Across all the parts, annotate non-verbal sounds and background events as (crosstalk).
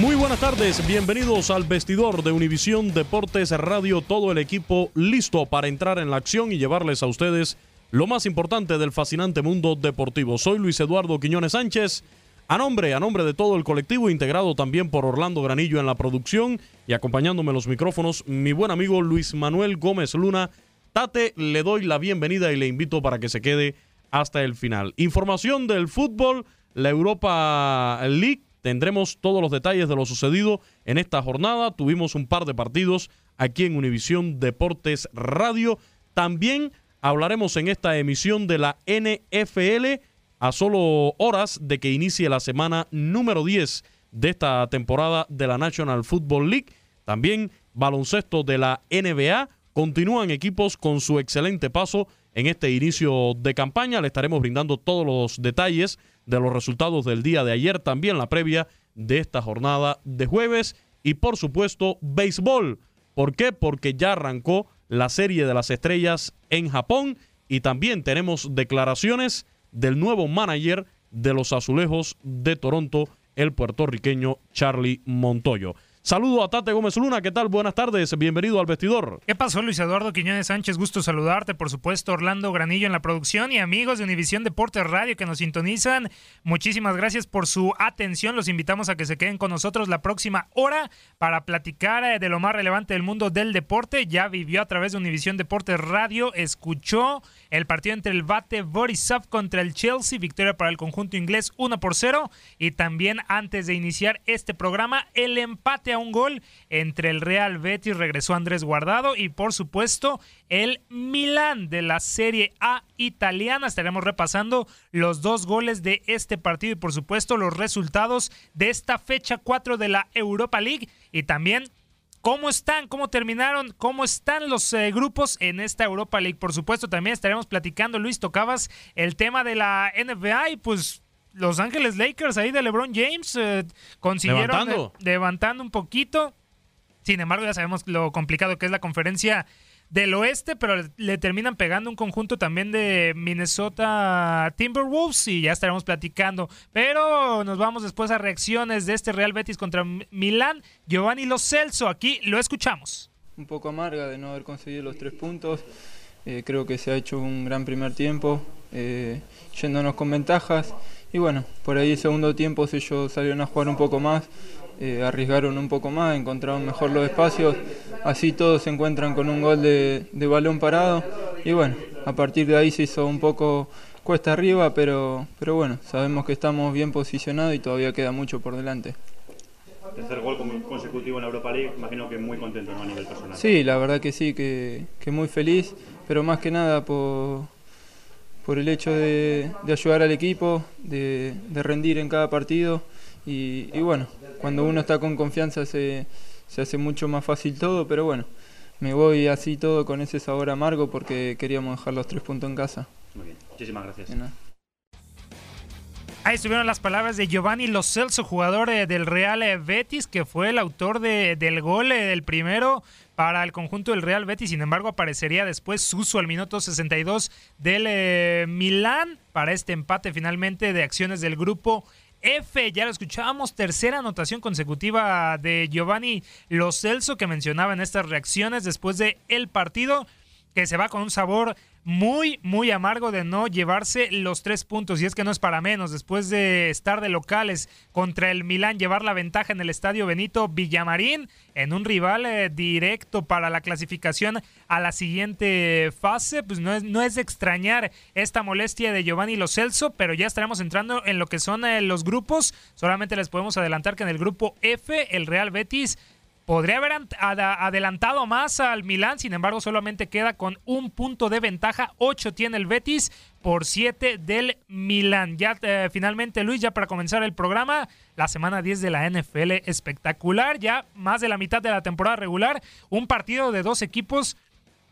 Muy buenas tardes, bienvenidos al vestidor de Univisión Deportes Radio, todo el equipo listo para entrar en la acción y llevarles a ustedes lo más importante del fascinante mundo deportivo. Soy Luis Eduardo Quiñones Sánchez, a nombre, a nombre de todo el colectivo, integrado también por Orlando Granillo en la producción y acompañándome en los micrófonos, mi buen amigo Luis Manuel Gómez Luna. Tate, le doy la bienvenida y le invito para que se quede hasta el final. Información del fútbol, la Europa League Tendremos todos los detalles de lo sucedido en esta jornada. Tuvimos un par de partidos aquí en Univisión Deportes Radio. También hablaremos en esta emisión de la NFL a solo horas de que inicie la semana número 10 de esta temporada de la National Football League. También baloncesto de la NBA. Continúan equipos con su excelente paso en este inicio de campaña. Le estaremos brindando todos los detalles de los resultados del día de ayer, también la previa de esta jornada de jueves y por supuesto béisbol. ¿Por qué? Porque ya arrancó la serie de las estrellas en Japón y también tenemos declaraciones del nuevo manager de los azulejos de Toronto, el puertorriqueño Charlie Montoyo. Saludo a Tate Gómez Luna, ¿qué tal? Buenas tardes, bienvenido al vestidor. ¿Qué pasó, Luis Eduardo Quiñones Sánchez? Gusto saludarte, por supuesto, Orlando Granillo en la producción y amigos de Univisión Deportes Radio que nos sintonizan. Muchísimas gracias por su atención. Los invitamos a que se queden con nosotros la próxima hora para platicar eh, de lo más relevante del mundo del deporte. Ya vivió a través de Univisión Deportes Radio, escuchó el partido entre el bate Borisov contra el Chelsea, victoria para el conjunto inglés 1 por 0. Y también antes de iniciar este programa, el empate un gol entre el Real Betis, regresó Andrés Guardado y por supuesto el Milán de la Serie A italiana. Estaremos repasando los dos goles de este partido y por supuesto los resultados de esta fecha 4 de la Europa League y también ¿Cómo están? ¿Cómo terminaron? ¿Cómo están los eh, grupos en esta Europa League? Por supuesto, también estaremos platicando, Luis, tocabas el tema de la NBA y pues los Ángeles Lakers ahí de LeBron James eh, consiguieron Levantando. eh, levantando un poquito. Sin embargo, ya sabemos lo complicado que es la conferencia del oeste, pero le, terminan pegando un conjunto también de Minnesota Timberwolves y ya estaremos platicando. Pero nos vamos después a reacciones de este Real Betis contra Milán. Giovanni Lo Celso, aquí lo escuchamos. Un poco amarga de no haber conseguido los tres puntos. Eh, creo que se ha hecho un gran primer tiempo, eh, yéndonos con ventajas. Y bueno, por ahí el segundo tiempo ellos salieron a jugar un poco más, eh, arriesgaron un poco más, encontraron mejor los espacios. Así todos se encuentran con un gol de, de balón parado. Y bueno, a partir de ahí se hizo un poco cuesta arriba, pero, pero bueno, sabemos que estamos bien posicionados y todavía queda mucho por delante tercer gol consecutivo en la Europa League, imagino que muy contento a nivel personal. Sí, la verdad que sí, que, que muy feliz, pero más que nada por, por el hecho de, de ayudar al equipo, de, de, rendir en cada partido y, y, bueno, cuando uno está con confianza se, se hace mucho más fácil todo, pero bueno, me voy así todo con ese sabor amargo porque queríamos dejar los tres puntos en casa. Muy bien, muchísimas gracias. Ahí estuvieron las palabras de Giovanni Lo Celso, jugador eh, del Real eh, Betis, que fue el autor de, del gol eh, del primero para el conjunto del Real Betis. Sin embargo, aparecería después Suso al minuto 62 del Milán para este empate finalmente de acciones del grupo F, ya lo escuchábamos, tercera anotación consecutiva de Giovanni Lo Celso que mencionaba en estas reacciones después de el partido que se va con un sabor muy, muy amargo de no llevarse los tres puntos. Y es que no es para menos. Después de estar de locales contra el Milán, llevar la ventaja en el estadio Benito Villamarín, en un rival eh, directo para la clasificación a la siguiente fase, pues no es, no es de extrañar esta molestia de Giovanni Lo Celso, pero ya estaremos entrando en lo que son eh, los grupos. Solamente les podemos adelantar que en el grupo F, el Real Betis Podría haber adelantado más al Milán, sin embargo solamente queda con un punto de ventaja. Ocho tiene el Betis por siete del Milán. Ya eh, finalmente Luis, ya para comenzar el programa, la semana 10 de la NFL espectacular, ya más de la mitad de la temporada regular, un partido de dos equipos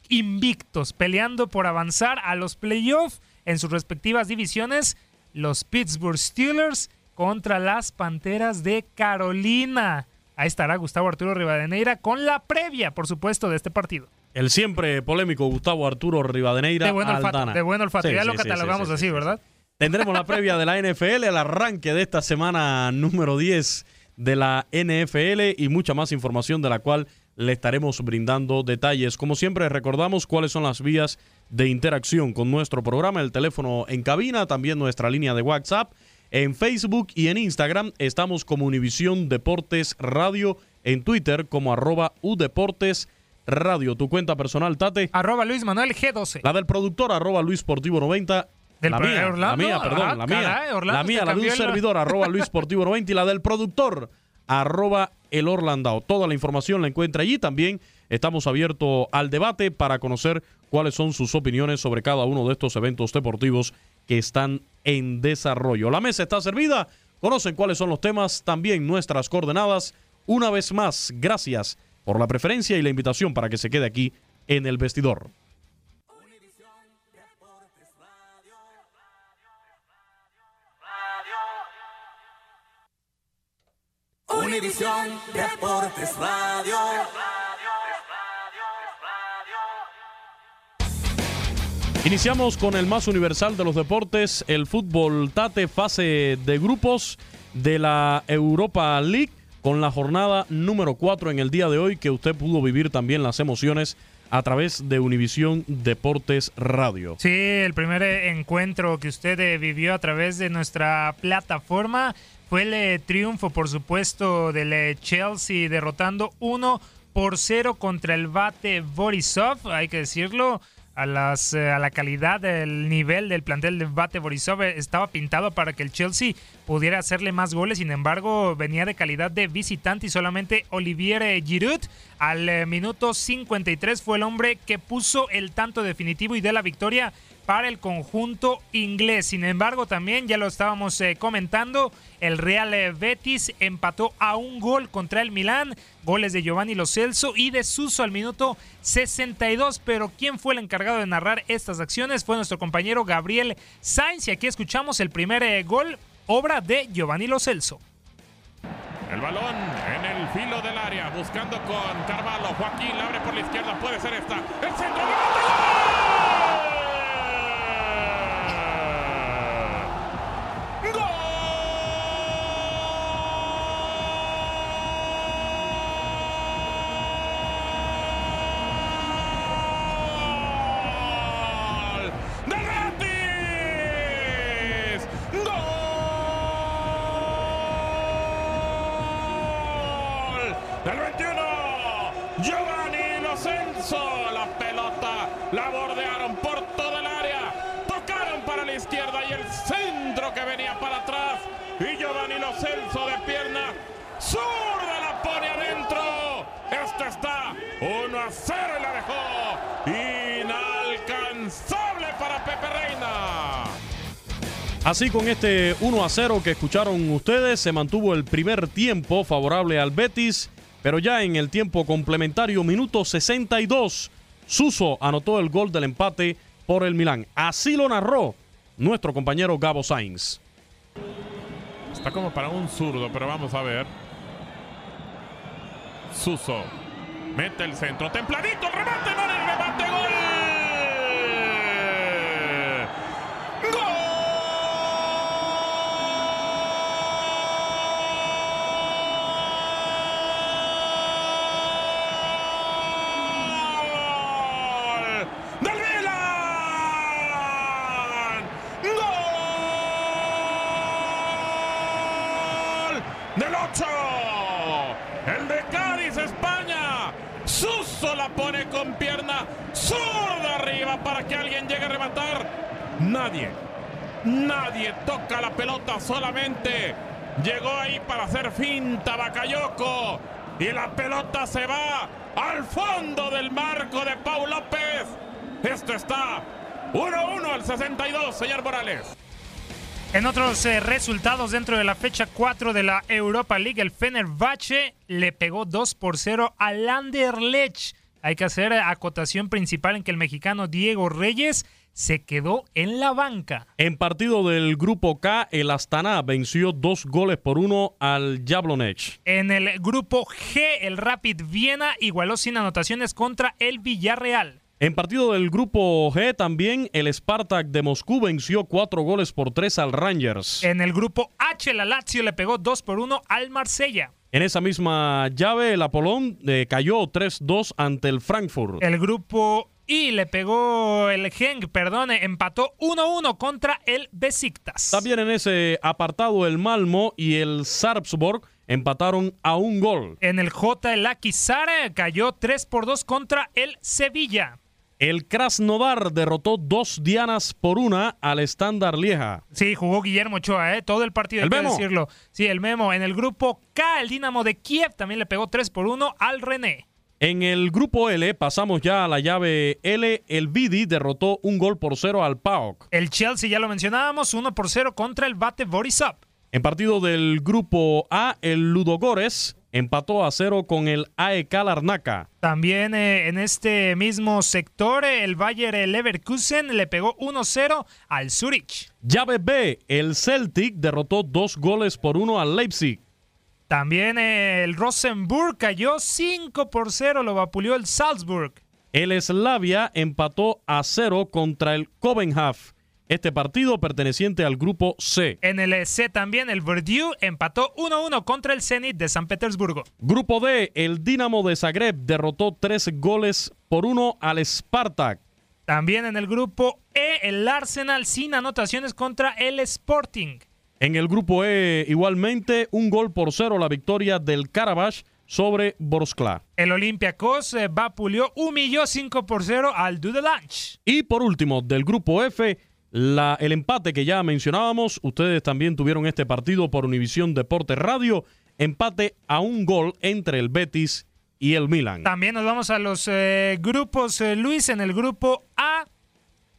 invictos, peleando por avanzar a los playoffs en sus respectivas divisiones, los Pittsburgh Steelers contra las Panteras de Carolina. Ahí estará Gustavo Arturo Rivadeneira con la previa, por supuesto, de este partido. El siempre polémico Gustavo Arturo Rivadeneira. De buen olfato, de buen olfato. ya lo catalogamos así, ¿verdad? Tendremos la previa de la NFL, el arranque de esta semana número 10 de la NFL y mucha más información de la cual le estaremos brindando detalles. Como siempre, recordamos cuáles son las vías de interacción con nuestro programa, el teléfono en cabina, también nuestra línea de WhatsApp en Facebook y en Instagram estamos como Univisión Deportes Radio. En Twitter como arroba Udeportes Radio. Tu cuenta personal, Tate. Arroba Luis Manuel G12. La del productor, arroba Luis Sportivo 90. la mía, la mía, perdón, ah, la mía. la mía, la de un servidor, arroba Luis Sportivo 90 y la del productor, arroba El Orlandao. Toda la información la encuentra allí. También estamos abiertos al debate para conocer cuáles son sus opiniones sobre cada uno de estos eventos deportivos están en desarrollo. La mesa está servida, conocen cuáles son los temas, también nuestras coordenadas. Una vez más, gracias por la preferencia y la invitación para que se quede aquí en el vestidor. Univisión Deportes Radio. Iniciamos con el más universal de los deportes, el fútbol Tate, fase de grupos de la Europa League, con la jornada número 4 en el día de hoy, que usted pudo vivir también las emociones a través de Univisión Deportes Radio. Sí, el primer encuentro que usted eh, vivió a través de nuestra plataforma fue el eh, triunfo, por supuesto, del eh, Chelsea derrotando 1 por 0 contra el Bate Borisov, hay que decirlo a, las, eh, a la calidad del nivel del plantel de Bate Borisov eh, estaba pintado para que el Chelsea pudiera hacerle más goles, sin embargo venía de calidad de visitante y solamente Olivier Giroud al eh, minuto 53 fue el hombre que puso el tanto definitivo y de la victoria para el conjunto inglés. Sin embargo, también ya lo estábamos eh, comentando, el Real eh, Betis empató a un gol contra el Milán, goles de Giovanni Lo Celso y de Suso al minuto 62. Pero ¿quién fue el encargado de narrar estas acciones? Fue nuestro compañero Gabriel Sainz y aquí escuchamos el primer eh, gol, obra de Giovanni Lo Celso. El balón en el filo del área, buscando con Carvalho. Joaquín la abre por la izquierda, puede ser esta. El centro, del Así con este 1 a 0 que escucharon ustedes, se mantuvo el primer tiempo favorable al Betis pero ya en el tiempo complementario, minuto 62, Suso anotó el gol del empate por el Milán. Así lo narró nuestro compañero Gabo Sainz. Está como para un zurdo, pero vamos a ver. Suso mete el centro, templadito, remate, no el remate, gol. pone con pierna zurda arriba llegue a rematar. Nadie, nadie toca la pelota, solamente llegó ahí para hacer finta Bacayoco. Y la pelota se va al fondo del marco de Paul López. Esto está 1-1 al 62, señor Morales. En otros eh, resultados dentro de la fecha 4 de la Europa League, el Fenerbahce le pegó 2 por 0 al Anderlecht. Hay que hacer acotación principal en que el mexicano Diego Reyes se quedó en la banca. En partido del grupo K, el Astana venció dos goles por uno al Jablonec. En el grupo G, el Rapid Viena igualó sin anotaciones contra el Villarreal. En partido del grupo G también el Spartak de Moscú venció cuatro goles por tres al Rangers. En el grupo H, la Lazio le pegó dos por uno al Marsella. En esa misma llave, el Apolón eh, cayó 3-2 ante el Frankfurt. El grupo I le pegó el Genk, perdón, empató 1-1 contra el Besiktas. También en ese apartado el Malmo y el Sarpsborg empataron a un gol. En el J el Akisar cayó 3 por 2 contra el Sevilla. El Krasnodar derrotó dos dianas por una al Standard Lieja. Sí, jugó Guillermo Ochoa, ¿eh? todo el partido, hay que decirlo. Sí, el Memo. En el grupo K, el Dinamo de Kiev también le pegó 3 por 1 al René. En el grupo L, pasamos ya a la llave L. El Vidi derrotó un gol por cero al PAOK. El Chelsea, ya lo mencionábamos, 1 por 0 contra el Bate Borisov. En partido del grupo A, el Ludogores empató a cero con el AEK Larnaca. También eh, en este mismo sector, el Bayer Leverkusen le pegó 1-0 al Zurich. Llave B, el Celtic derrotó dos goles por uno al Leipzig. También eh, el Rosenburg cayó 5 por 0, lo vapuleó el Salzburg. El Slavia empató a cero contra el Copenhagen este partido perteneciente al grupo C. En el C también el Verdiu empató 1-1 contra el Zenit de San Petersburgo. Grupo D, el Dinamo de Zagreb derrotó tres goles por uno al Spartak. También en el grupo E, el Arsenal sin anotaciones contra el Sporting. En el grupo E, igualmente, un gol por cero la victoria del Karabach sobre Borskla. El Olympiacos eh, vapuleó, humilló 5 por 0 al Dudelange. Y por último, del grupo F, la, el empate que ya mencionábamos, ustedes también tuvieron este partido por Univisión Deporte Radio, empate a un gol entre el Betis y el Milan. También nos vamos a los eh, grupos, eh, Luis, en el grupo A.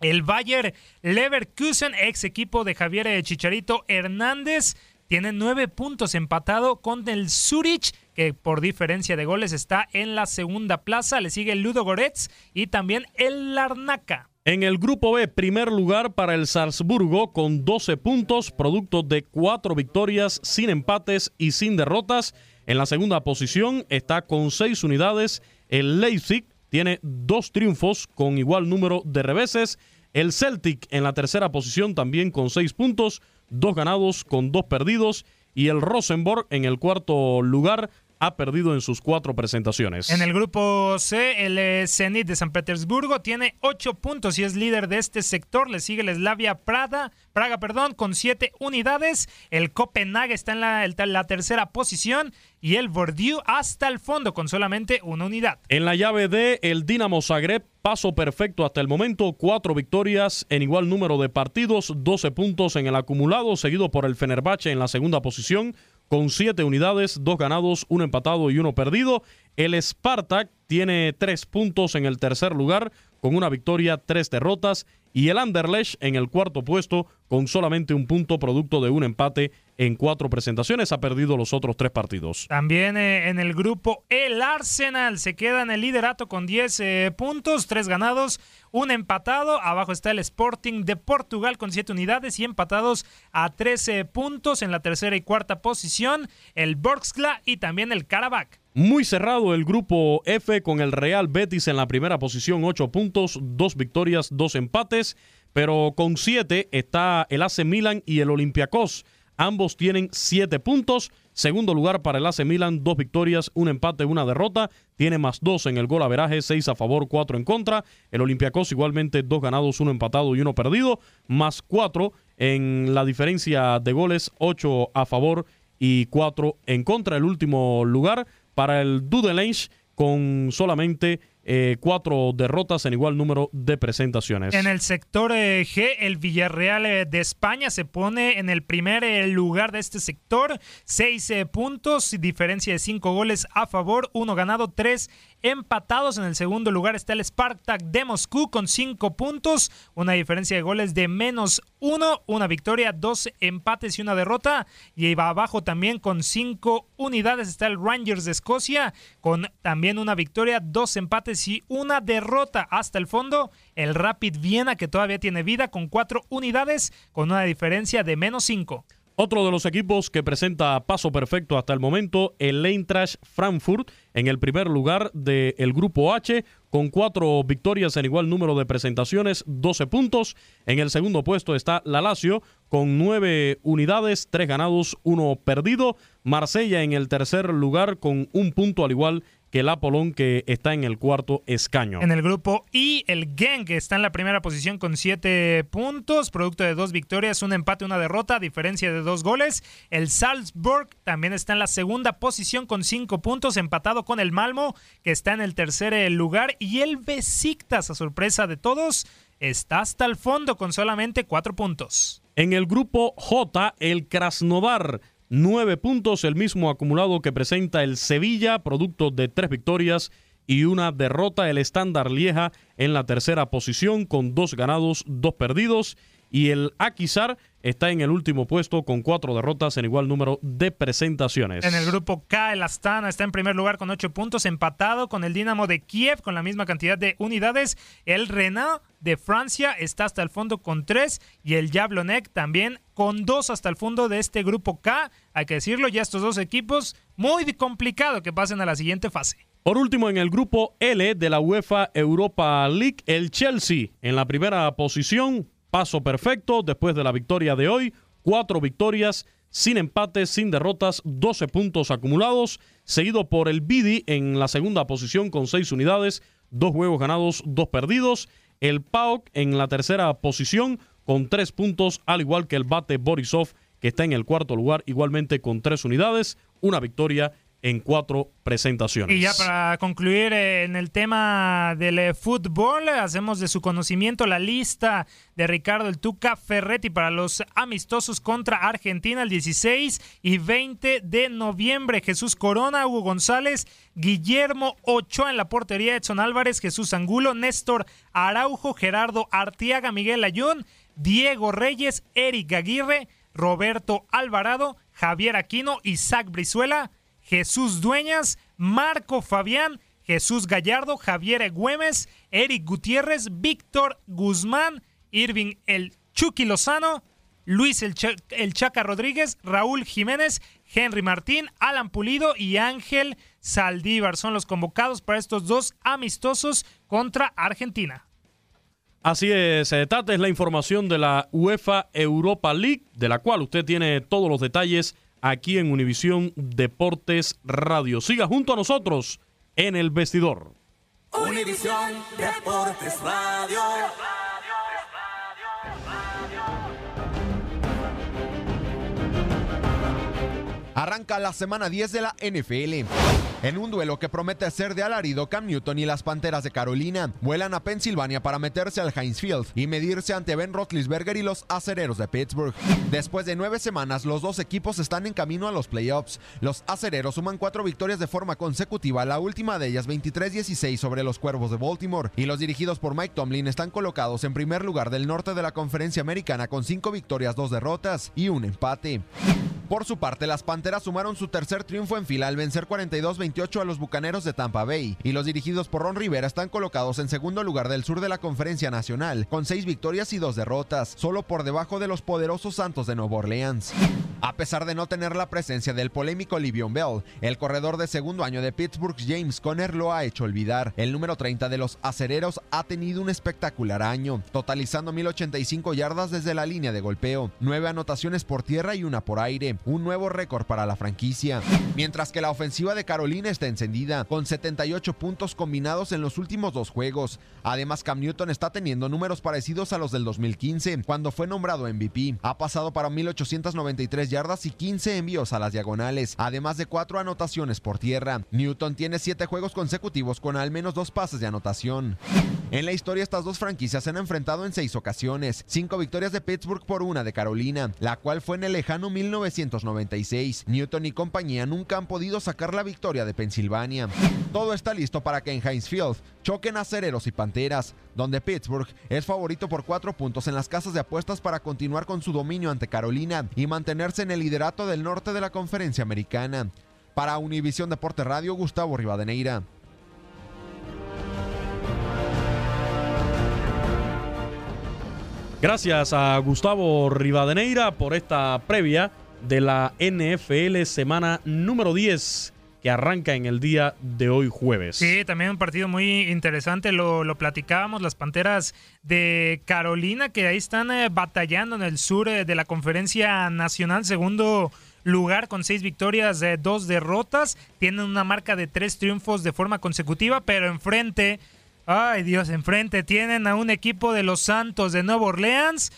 El Bayer Leverkusen, ex equipo de Javier eh, Chicharito Hernández, tiene nueve puntos empatado con el Zurich, que por diferencia de goles está en la segunda plaza. Le sigue el Ludo Goretz y también el Larnaca. En el grupo B, primer lugar para el Salzburgo con 12 puntos, producto de cuatro victorias sin empates y sin derrotas. En la segunda posición está con seis unidades el Leipzig, tiene dos triunfos con igual número de reveses. El Celtic en la tercera posición también con seis puntos, dos ganados con dos perdidos. Y el Rosenborg en el cuarto lugar ha perdido en sus cuatro presentaciones. En el grupo C, el eh, Zenit de San Petersburgo tiene ocho puntos y es líder de este sector. Le sigue el Slavia Prada, Praga perdón, con siete unidades. El Copenhague está en la, la tercera posición y el Bordeaux hasta el fondo con solamente una unidad. En la llave D, el Dinamo Zagreb, paso perfecto hasta el momento, cuatro victorias en igual número de partidos, 12 puntos en el acumulado, seguido por el Fenerbahce en la segunda posición con siete unidades, dos ganados, uno empatado y uno perdido. El Spartak tiene tres puntos en el tercer lugar, con una victoria, tres derrotas. Y el Anderlecht en el cuarto puesto, con solamente un punto, producto de un empate en cuatro presentaciones. Ha perdido los otros tres partidos. También eh, en el grupo, el Arsenal se queda en el liderato con 10 eh, puntos, tres ganados, un empatado. Abajo está el Sporting de Portugal con 7 unidades y empatados a 13 puntos en la tercera y cuarta posición. El Borskla y también el Karabakh. Muy cerrado el grupo F con el Real Betis en la primera posición, 8 puntos, 2 victorias, 2 empates, pero con 7 está el AC Milan y el Olympiacos. Ambos tienen 7 puntos. Segundo lugar para el AC Milan, dos victorias, un empate, una derrota. Tiene más dos en el gol averaje, seis a favor, cuatro en contra. El Olympiacos igualmente dos ganados, uno empatado y uno perdido. Más cuatro en la diferencia de goles, ocho a favor y cuatro en contra. El último lugar para el Dudelange con solamente eh, cuatro derrotas en igual número de presentaciones. En el sector eh, G, el Villarreal eh, de España se pone en el primer lugar de este sector, seis puntos, diferencia de cinco goles a favor, uno ganado, tres empatados. En el segundo lugar está el Spartak de Moscú con cinco puntos, una diferencia de goles de menos uno, una victoria, dos empates y una derrota. Y va abajo también con cinco unidades está el Rangers de Escocia con también una victoria, dos empates y una derrota hasta el fondo. El Rapid Viena que todavía tiene vida con cuatro unidades con una diferencia de menos cinco. Otro de los equipos que presenta paso perfecto hasta el momento, el Eintracht Frankfurt, en el primer lugar del grupo H, con cuatro victorias en igual número de presentaciones, 12 puntos. En el segundo puesto está la Lazio, con nueve unidades, tres ganados, uno perdido. Marsella en el tercer lugar, con un punto al igual que el Apolón que está en el cuarto escaño. En el grupo I, el Genk está en la primera posición con siete puntos, producto de dos victorias, un empate, una derrota, diferencia de dos goles. El Salzburg también está en la segunda posición con cinco puntos, empatado con el Malmo, que está en el tercer eh, lugar. Y el Besiktas, a sorpresa de todos, está hasta el fondo con solamente cuatro puntos. En el grupo J, el Krasnodar Nueve puntos, el mismo acumulado que presenta el Sevilla, producto de tres victorias y una derrota. El estándar Lieja en la tercera posición con dos ganados, dos perdidos. Y el Akizar está en el último puesto con cuatro derrotas en igual número de presentaciones. En el grupo K, el Astana está en primer lugar con ocho puntos, empatado con el Dinamo de Kiev con la misma cantidad de unidades. El Renat de Francia está hasta el fondo con tres y el Jablonec también con dos hasta el fondo de este grupo K. Hay que decirlo, ya estos dos equipos muy complicado que pasen a la siguiente fase. Por último, en el grupo L de la UEFA Europa League, el Chelsea en la primera posición, paso perfecto después de la victoria de hoy, cuatro victorias, sin empates, sin derrotas, 12 puntos acumulados, seguido por el Bidi en la segunda posición con seis unidades, dos juegos ganados, dos perdidos, el PAOK en la tercera posición con tres puntos, al igual que el Bate Borisov, que está en el cuarto lugar, igualmente con tres unidades, una victoria en cuatro presentaciones. Y ya para concluir eh, en el tema del eh, fútbol, hacemos de su conocimiento la lista de Ricardo El Tuca Ferretti para los amistosos contra Argentina el 16 y 20 de noviembre. Jesús Corona, Hugo González, Guillermo Ochoa en la portería, Edson Álvarez, Jesús Angulo, Néstor Araujo, Gerardo Artiaga, Miguel Ayun, Diego Reyes, Eric Aguirre, Roberto Alvarado, Javier Aquino, Isaac Brizuela, Jesús Dueñas, Marco Fabián, Jesús Gallardo, Javier Güemes, Eric Gutiérrez, Víctor Guzmán, Irving El Chucky Lozano, Luis el, Chaca Rodríguez, Raúl Jiménez, Henry Martín, Alan Pulido y Ángel Saldívar. Son los convocados para estos dos amistosos contra Argentina. Así es, eh, Tate, es la información de la UEFA Europa League, de la cual usted tiene todos los detalles aquí en Univisión Deportes Radio. Siga junto a nosotros en el vestidor. Univisión Deportes Radio. Arranca la semana 10 de la NFL. En un duelo que promete ser de alarido, Cam Newton y las Panteras de Carolina vuelan a Pensilvania para meterse al Heinz Field y medirse ante Ben Roethlisberger y los acereros de Pittsburgh. Después de nueve semanas, los dos equipos están en camino a los playoffs. Los acereros suman cuatro victorias de forma consecutiva, la última de ellas 23-16 sobre los Cuervos de Baltimore, y los dirigidos por Mike Tomlin están colocados en primer lugar del norte de la conferencia americana con cinco victorias, dos derrotas y un empate. Por su parte, las Panteras sumaron su tercer triunfo en fila al vencer 42-28 a los Bucaneros de Tampa Bay, y los dirigidos por Ron Rivera están colocados en segundo lugar del sur de la Conferencia Nacional, con seis victorias y dos derrotas, solo por debajo de los poderosos Santos de Nueva Orleans. A pesar de no tener la presencia del polémico Livion Bell, el corredor de segundo año de Pittsburgh James Conner lo ha hecho olvidar. El número 30 de los acereros ha tenido un espectacular año, totalizando 1085 yardas desde la línea de golpeo, nueve anotaciones por tierra y una por aire, un nuevo récord para la franquicia. Mientras que la ofensiva de Carolina está encendida, con 78 puntos combinados en los últimos dos juegos. Además, Cam Newton está teniendo números parecidos a los del 2015, cuando fue nombrado MVP. Ha pasado para 1893 yardas y 15 envíos a las diagonales, además de cuatro anotaciones por tierra. Newton tiene siete juegos consecutivos con al menos dos pases de anotación. En la historia, estas dos franquicias se han enfrentado en seis ocasiones, cinco victorias de Pittsburgh por una de Carolina, la cual fue en el lejano 1996. Newton y compañía nunca han podido sacar la victoria de Pensilvania. Todo está listo para que en Heinz Field choquen acereros y panteras, donde Pittsburgh es favorito por cuatro puntos en las casas de apuestas para continuar con su dominio ante Carolina y mantenerse en el liderato del norte de la conferencia americana. Para Univisión Deporte Radio, Gustavo Rivadeneira. Gracias a Gustavo Rivadeneira por esta previa de la NFL semana número 10 que arranca en el día de hoy jueves. Sí, también un partido muy interesante, lo, platicábamos, las Panteras de Carolina que ahí están eh, batallando en el sur eh, de la conferencia nacional, segundo lugar con seis victorias, eh, dos derrotas, tienen una marca de tres triunfos de forma consecutiva, pero enfrente, ay Dios, enfrente tienen a un equipo de los Santos de Nueva Orleans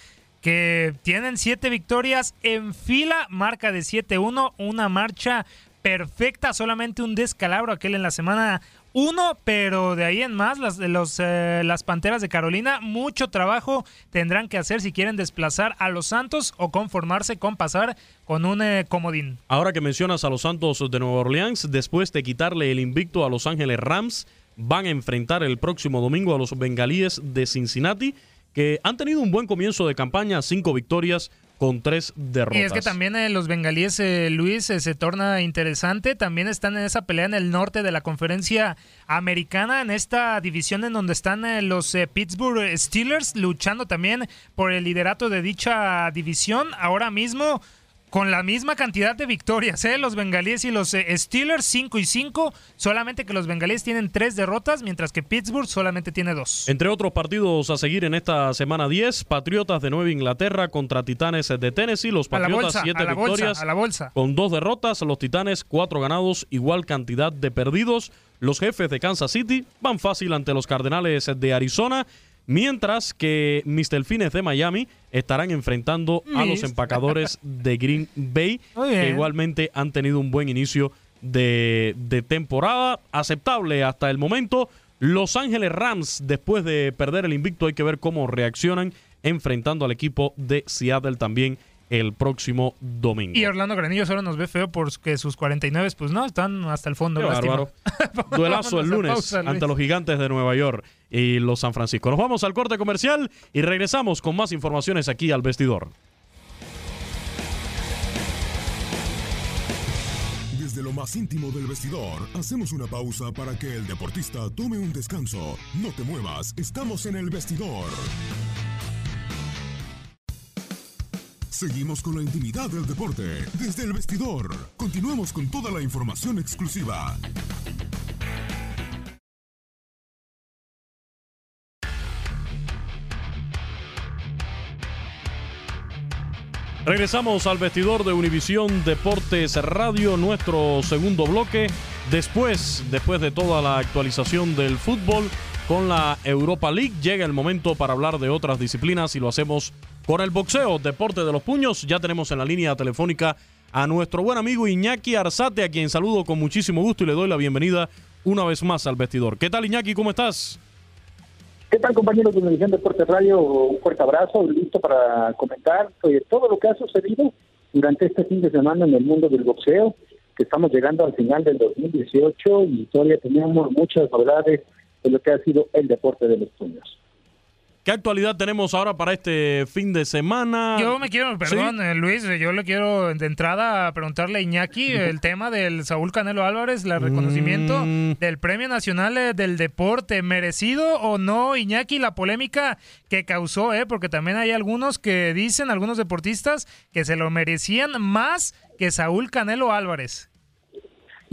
que tienen siete victorias en fila, marca de 7-1, una marcha perfecta, solamente un descalabro aquel en la semana 1, pero de ahí en más, las, los, eh, las Panteras de Carolina, mucho trabajo tendrán que hacer si quieren desplazar a los Santos o conformarse con pasar con un eh, comodín. Ahora que mencionas a los Santos de Nueva Orleans, después de quitarle el invicto a Los Ángeles Rams, van a enfrentar el próximo domingo a los Bengalíes de Cincinnati, que han tenido un buen comienzo de campaña, cinco victorias, con tres derrotas. Y es que también eh, los bengalíes, eh, Luis, eh, se torna interesante. También están en esa pelea en el norte de la conferencia americana, en esta división en donde están eh, los Pittsburgh Steelers luchando también por el liderato de dicha división. Ahora mismo con la misma cantidad de victorias, ¿eh? los bengalíes y los eh, Steelers 5 y 5, solamente que los bengalíes tienen tres derrotas, mientras que Pittsburgh solamente tiene dos. Entre otros partidos a seguir en esta semana 10, Patriotas de Nueva Inglaterra contra Titanes de Tennessee, los Patriotas bolsa, 7 a la bolsa, victorias a la bolsa. con dos derrotas, los Titanes 4 ganados, igual cantidad de perdidos. Los jefes de Kansas City van fácil ante los Cardenales de Arizona. Mientras que Mr. Fines de Miami estarán enfrentando a los Mis. empacadores de Green Bay, que igualmente han tenido un buen inicio de, de temporada, aceptable hasta el momento. Los Ángeles Rams, después de perder el invicto, hay que ver cómo reaccionan enfrentando al equipo de Seattle también el próximo domingo. Y Orlando Granillo solo nos ve feo porque sus 49, pues no, están hasta el fondo. Qué bárbaro. (laughs) Duelazo el lunes pausa, ante los gigantes de Nueva York y los San Francisco. Nos vamos al corte comercial y regresamos con más informaciones aquí al vestidor. Desde lo más íntimo del vestidor, hacemos una pausa para que el deportista tome un descanso. No te muevas, estamos en el vestidor. Seguimos con la intimidad del deporte desde el vestidor. Continuamos con toda la información exclusiva. Regresamos al vestidor de Univisión Deportes Radio, nuestro segundo bloque. Después, después de toda la actualización del fútbol con la Europa League, llega el momento para hablar de otras disciplinas y lo hacemos con el boxeo, deporte de los puños. Ya tenemos en la línea telefónica a nuestro buen amigo Iñaki Arzate, a quien saludo con muchísimo gusto y le doy la bienvenida una vez más al vestidor. ¿Qué tal Iñaki? ¿Cómo estás? ¿Qué tal compañeros de Univisión Deportes Radio? Un fuerte abrazo, listo para comentar eh, todo lo que ha sucedido durante este fin de semana en el mundo del boxeo, que estamos llegando al final del 2018 y todavía tenemos muchas novedades de lo que ha sido el deporte de los puños. ¿Qué actualidad tenemos ahora para este fin de semana? Yo me quiero, perdón, eh, Luis, yo le quiero de entrada preguntarle a Iñaki (laughs) el tema del Saúl Canelo Álvarez, el reconocimiento Mm. del Premio Nacional eh, del Deporte, merecido o no, Iñaki, la polémica que causó, ¿eh? porque también hay algunos que dicen, algunos deportistas, que se lo merecían más que Saúl Canelo Álvarez.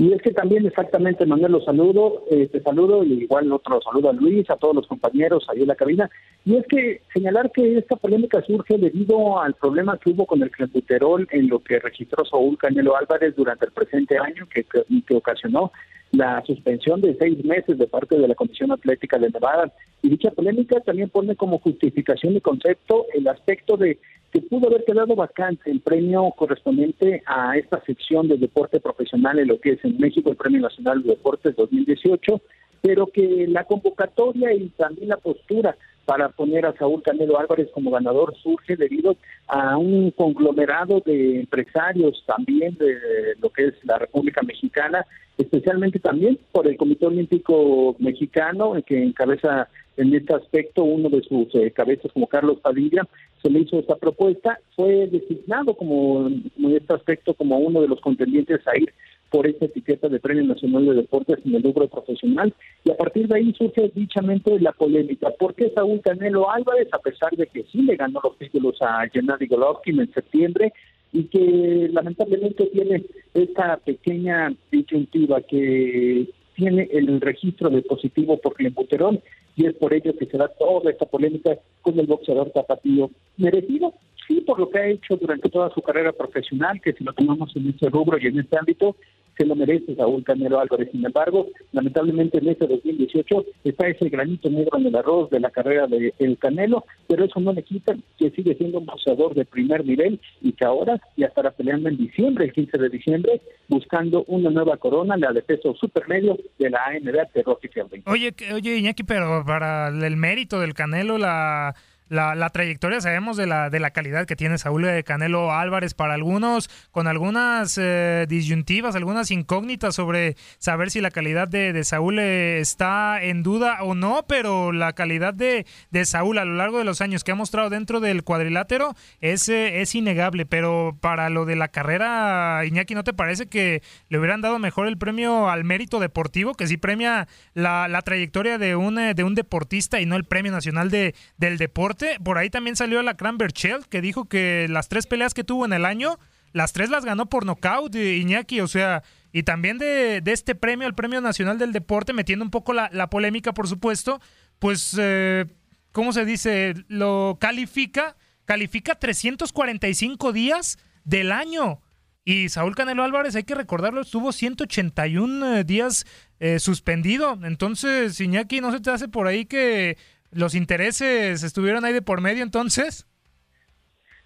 Y es que también exactamente, Manuel, los saludo, eh, te saludo y igual otro saludo a Luis, a todos los compañeros ahí en la cabina. Y es que señalar que esta polémica surge debido al problema que hubo con el clenbuterol en lo que registró Saúl Canelo Álvarez durante el presente año, que, que, que ocasionó la suspensión de seis meses de parte de la Comisión Atlética de Nevada. Y dicha polémica también pone como justificación y concepto el aspecto de que pudo haber quedado vacante el premio correspondiente a esta sección de deporte profesional en lo que es en México el Premio Nacional de Deportes 2018, pero que la convocatoria y también la postura para poner a Saúl Canelo Álvarez como ganador surge debido a un conglomerado de empresarios también de lo que es la República Mexicana, especialmente también por el Comité Olímpico Mexicano, que encabeza en este aspecto uno de sus eh, cabezas como Carlos Padilla, se le hizo esta propuesta, fue designado como en este aspecto como uno de los contendientes a ir por esta etiqueta de Premio Nacional de Deportes en el rubro profesional y a partir de ahí surge dichamente la polémica. ¿Por qué Saúl Canelo Álvarez, a pesar de que sí le ganó los títulos a Gennady Golovkin en septiembre y que lamentablemente tiene esta pequeña disyuntiva que tiene el registro de positivo por clenbuterol y es por ello que se da toda esta polémica con el boxeador tapatío merecido sí por lo que ha hecho durante toda su carrera profesional, que si lo tomamos en este rubro y en este ámbito, se lo merece Saúl Canelo Álvarez. Sin embargo, lamentablemente en este 2018 está ese granito negro en el arroz de la carrera de El Canelo, pero eso no le quita que sigue siendo un boxeador de primer nivel y que ahora ya estará peleando en diciembre, el 15 de diciembre, buscando una nueva corona, la de peso supermedio de la ANDA de Rocky Fielding. Oye, oye Iñaki, pero para el mérito del Canelo, la la, la, trayectoria sabemos de la, de la calidad que tiene Saúl de Canelo Álvarez para algunos, con algunas eh, disyuntivas, algunas incógnitas sobre saber si la calidad de, de Saúl eh, está en duda o no, pero la calidad de, de, Saúl a lo largo de los años que ha mostrado dentro del cuadrilátero es, eh, es innegable, pero para lo de la carrera, Iñaki, ¿no te parece que le hubieran dado mejor el premio al mérito deportivo, que sí premia la, la trayectoria de un, de un deportista y no el premio nacional de, del deporte? Por ahí también salió la Cran Berchelt, que dijo que las tres peleas que tuvo en el año, las tres las ganó por nocaut, Iñaki, o sea, y también de, este premio, el Premio Nacional del Deporte, metiendo un poco la, polémica, por supuesto, pues, eh, ¿cómo se dice? Lo califica, califica 345 días del año. Y Saúl Canelo Álvarez, hay que recordarlo, estuvo 181 días eh, suspendido. Entonces, Iñaki, ¿no se te hace por ahí que los intereses estuvieron ahí de por medio entonces?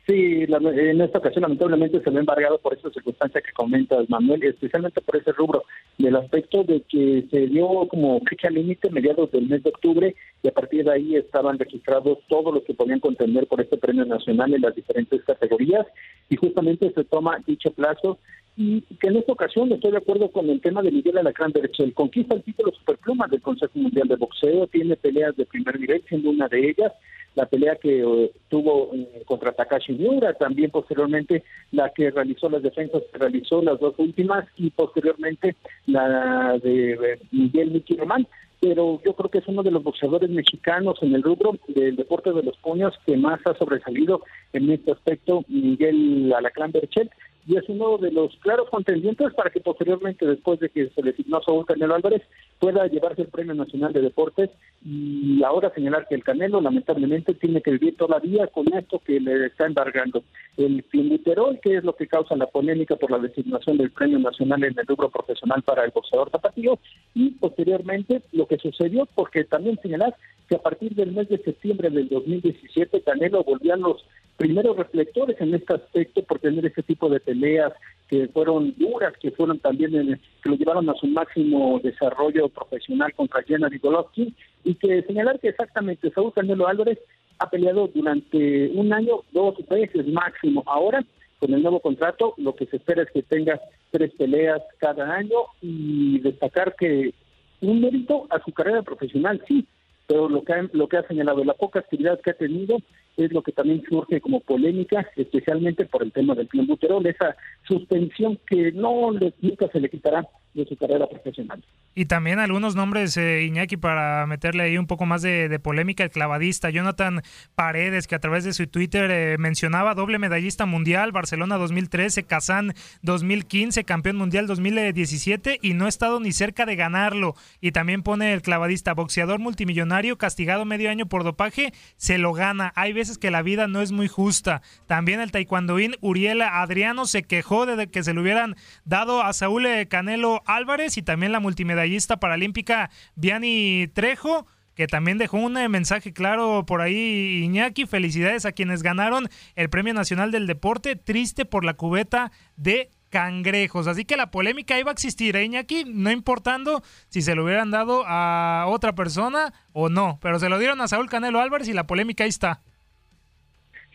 Sí, la, en esta ocasión lamentablemente se ve embargado por esa circunstancia que comentas, Manuel, especialmente por ese rubro, del aspecto de que se dio como fecha límite mediados del mes de octubre y a partir de ahí estaban registrados todos los que podían contender por este premio nacional en las diferentes categorías y justamente se toma dicho plazo y que en esta ocasión estoy de acuerdo con el tema de Miguel Alacrán Berchel. Conquista el título superpluma del Consejo Mundial de Boxeo, tiene peleas de primer nivel, siendo una de ellas, la pelea que eh, tuvo eh, contra Takashi Miura, también posteriormente la que realizó las defensas, realizó las dos últimas y posteriormente la de Miguel Miki Román. Pero yo creo que es uno de los boxeadores mexicanos en el rubro del deporte de los puños que más ha sobresalido en este aspecto, Miguel Alacrán Berchet, y es uno de los claros contendientes para que posteriormente, después de que se le asignó Saúl Canelo Álvarez, pueda llevarse el Premio Nacional de Deportes y ahora señalar que el Canelo lamentablemente tiene que vivir todavía con esto que le está embargando. El clenbuterol, que es lo que causa la polémica por la designación del Premio Nacional en el rubro profesional para el boxeador zapatillo y posteriormente lo que sucedió, porque también señalar que a partir del mes de septiembre del 2017 Canelo volvió a los primeros reflectores en este aspecto por tener este tipo de peleas que fueron duras, que fueron también que lo llevaron a su máximo desarrollo profesional contra Gennady Golovkin y que señalar que exactamente Saúl Canelo Álvarez ha peleado durante un año, dos veces máximo. Ahora, con el nuevo contrato, lo que se espera es que tenga tres peleas cada año y destacar que un mérito a su carrera profesional, sí, pero lo que lo que ha señalado, la poca actividad que ha tenido es lo que también surge como polémica, especialmente por el tema del clenbuterol, esa suspensión que no le, nunca se le quitará de su carrera profesional. Y también algunos nombres, eh, Iñaki, para meterle ahí un poco más de, polémica, el clavadista Jonathan Paredes, que a través de su Twitter eh, mencionaba doble medallista mundial, Barcelona 2013, Kazán 2015, campeón mundial 2017 y no ha estado ni cerca de ganarlo. Y también pone el clavadista, boxeador multimillonario, castigado medio año por dopaje, se lo gana. Hay veces que la vida no es muy justa. También el taekwondoín Uriel Adriano se quejó de que se le hubieran dado a Saúl eh, Canelo Álvarez y también la multimedallista paralímpica Viani Trejo que también dejó un eh, mensaje claro por ahí, Iñaki. Felicidades a quienes ganaron el Premio Nacional del Deporte, triste por la cubeta de cangrejos. Así que la polémica iba a existir, ¿eh, Iñaki? No importando si se lo hubieran dado a otra persona o no, pero se lo dieron a Saúl Canelo Álvarez y la polémica ahí está.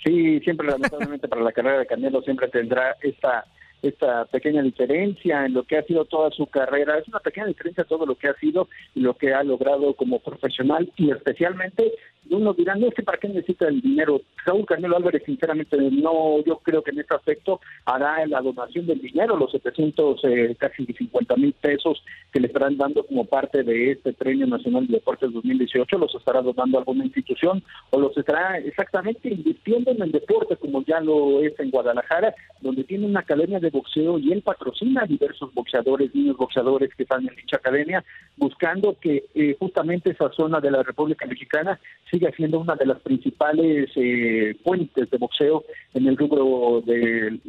Sí, siempre lamentablemente para la carrera de Canelo siempre tendrá esta esta pequeña diferencia en lo que ha sido toda su carrera. Es una pequeña diferencia todo lo que ha sido y lo que ha logrado como profesional y especialmente uno dirá, no sé para qué necesita el dinero. Saúl Canelo Álvarez, sinceramente, no, yo creo que en este aspecto hará la donación del dinero, los 700, eh, casi 50 mil pesos que le estarán dando como parte de este Premio Nacional de Deportes 2018, los estará donando alguna institución o los estará exactamente invirtiendo en el deporte, como ya lo es en Guadalajara, donde tiene una academia de boxeo y él patrocina a diversos boxeadores, niños boxeadores que están en dicha academia, buscando que eh, justamente esa zona de la República Mexicana sigue siendo una de las principales eh, fuentes de boxeo en el rubro del,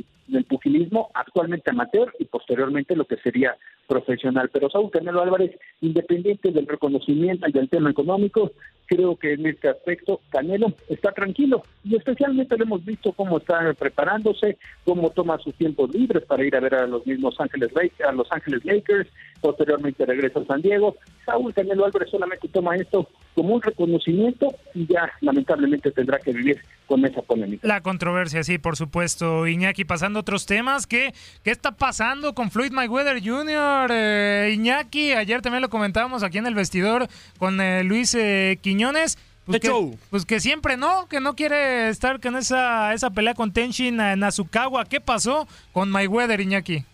pugilismo, actualmente amateur y posteriormente lo que sería profesional. Pero Saúl Canelo Álvarez, independiente del reconocimiento y del tema económico, creo que en este aspecto Canelo está tranquilo y especialmente lo hemos visto cómo está preparándose, cómo toma sus tiempos libres para ir a ver a los mismos Ángeles a Los Ángeles Lakers, posteriormente regresa a San Diego. Saúl Canelo Álvarez solamente toma esto como un reconocimiento y ya lamentablemente tendrá que vivir con esa polémica. La controversia, sí, por supuesto. Iñaki, pasando a otros temas, ¿qué, qué está pasando con Floyd Mayweather Jr.? Eh, Iñaki, ayer también lo comentábamos aquí en el vestidor con eh, Luis eh, Quiñones. Pues que, pues que, siempre no, que no quiere estar con esa, esa pelea con Tenshin Nasukawa. ¿Qué pasó con Mayweather, Iñaki?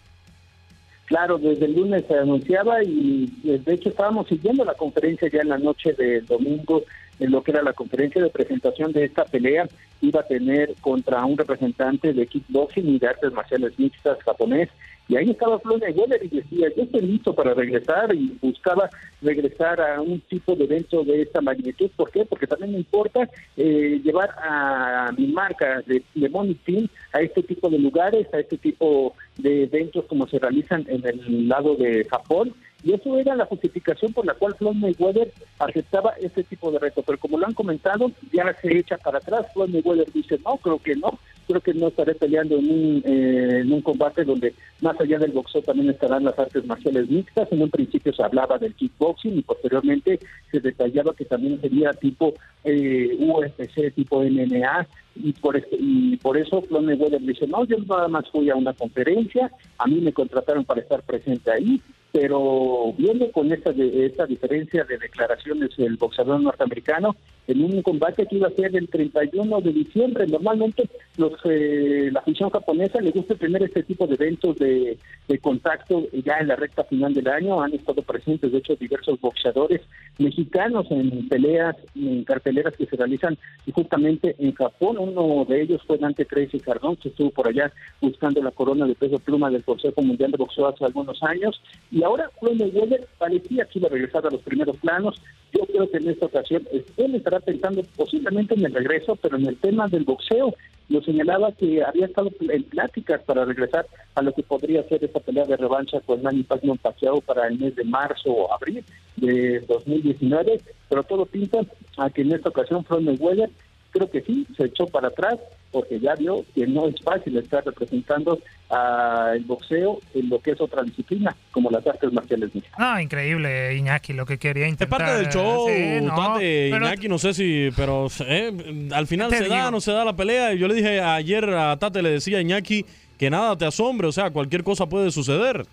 Claro, desde el lunes se anunciaba y de hecho estábamos siguiendo la conferencia ya en la noche del domingo, en lo que era la conferencia de presentación de esta pelea, iba a tener contra un representante de kickboxing y de artes marciales mixtas japonés y ahí estaba Floyd Mayweather y decía, yo estoy listo para regresar y buscaba regresar a un tipo de evento de esta magnitud. ¿Por qué? Porque también me importa eh, llevar a mi marca de, de Money Team a este tipo de lugares, a este tipo de eventos como se realizan en el lado de Japón. Y eso era la justificación por la cual Floyd Mayweather aceptaba este tipo de reto. Pero como lo han comentado, ya se echa para atrás. Floyd Mayweather dice, no, creo que no creo que no estaré peleando en un, eh, en un combate donde más allá del boxeo también estarán las artes marciales mixtas. En un principio se hablaba del kickboxing y posteriormente se detallaba que también sería tipo eh, UFC, tipo MMA. Y por, este, y por eso Floyd Mayweather dice, no, yo nada más fui a una conferencia, a mí me contrataron para estar presente ahí, pero viendo con esta, esta diferencia de declaraciones el boxeador norteamericano, en un combate que iba a ser el 31 de diciembre. Normalmente los eh, la afición japonesa le gusta tener este tipo de eventos de, de contacto ya en la recta final del año. Han estado presentes, de hecho, diversos boxeadores mexicanos en peleas, en carteleras que se realizan justamente en Japón. Uno de ellos fue Dante Tracy Cardón, que estuvo por allá buscando la corona de peso pluma del Consejo Mundial de Boxeo hace algunos años. Y ahora Floyd Mayweather parecía que iba a regresar a los primeros planos. Yo creo que en esta ocasión él estará pensando posiblemente en el regreso, pero en el tema del boxeo lo señalaba que había estado en pláticas para regresar a lo que podría ser esta pelea de revancha con Manny Pacquiao Pacquiao para el mes de marzo o abril de 2019, pero todo pinta a que en esta ocasión Floyd Mayweather creo que sí, se echó para atrás porque ya vio que no es fácil estar representando al boxeo en lo que es otra disciplina, como las artes marciales Ah, increíble, Iñaki, lo que quería intentar. Es parte del show, no, Iñaki, no sé si, pero eh, al final se da, no se da la pelea. Yo le dije ayer a Tate, le decía a Iñaki que nada te asombre, o sea, cualquier cosa puede suceder.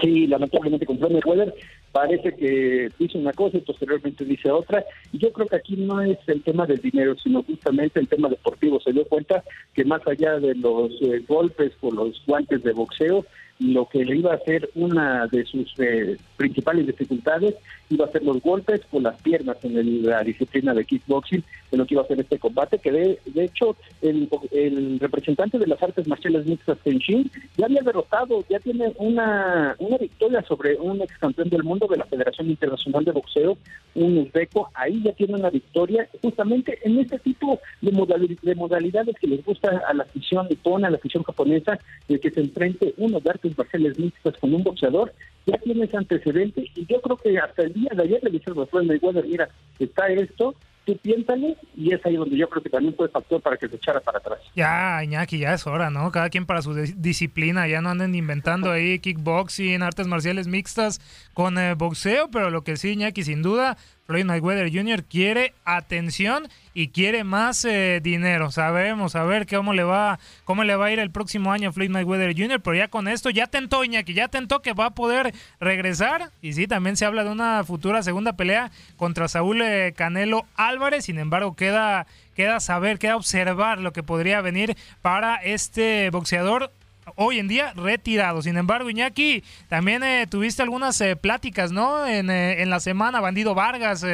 Sí, lamentablemente con Floyd Weather parece que dice una cosa y posteriormente dice otra. Y yo creo que aquí no es el tema del dinero, sino justamente el tema deportivo. Se dio cuenta que más allá de los eh, golpes con los guantes de boxeo, lo que le iba a hacer una de sus eh, principales dificultades iba a ser los golpes con las piernas en la disciplina de kickboxing, de lo que iba a ser este combate, que de, de hecho el, el, representante de las artes marciales mixtas, Tenshin, ya había derrotado, ya tiene una, una victoria sobre un ex campeón del mundo de la Federación Internacional de Boxeo, un uzbeco, ahí ya tiene una victoria justamente en este tipo de, de modalidades que les gusta a la afición nipona, a la afición japonesa, de que se enfrente uno de artes marciales mixtas con un boxeador, ya tiene ese antecedente y yo creo que hasta el día de ayer le a Floyd Mayweather, mira, está esto, tú piéntale y es ahí donde yo creo que también fue factor para que se echara para atrás. Ya, Iñaki, ya es hora, ¿no? Cada quien para su disciplina, ya no anden inventando ahí kickboxing, artes marciales mixtas con eh, boxeo, pero lo que sí, Iñaki, sin duda, Floyd Mayweather Jr. quiere atención y quiere más eh, dinero. Sabemos, a ver cómo le va, cómo le va a ir el próximo año a Floyd Mayweather Jr. Pero ya con esto ya tentó Iñaki, ya tentó que va a poder regresar. Y sí, también se habla de una futura segunda pelea contra Saúl eh, Canelo Álvarez. Sin embargo, queda queda saber, queda observar lo que podría venir para este boxeador hoy en día retirado. Sin embargo, Iñaki, también eh, tuviste algunas eh, pláticas, ¿no? En, eh, en, la semana, Bandido Vargas,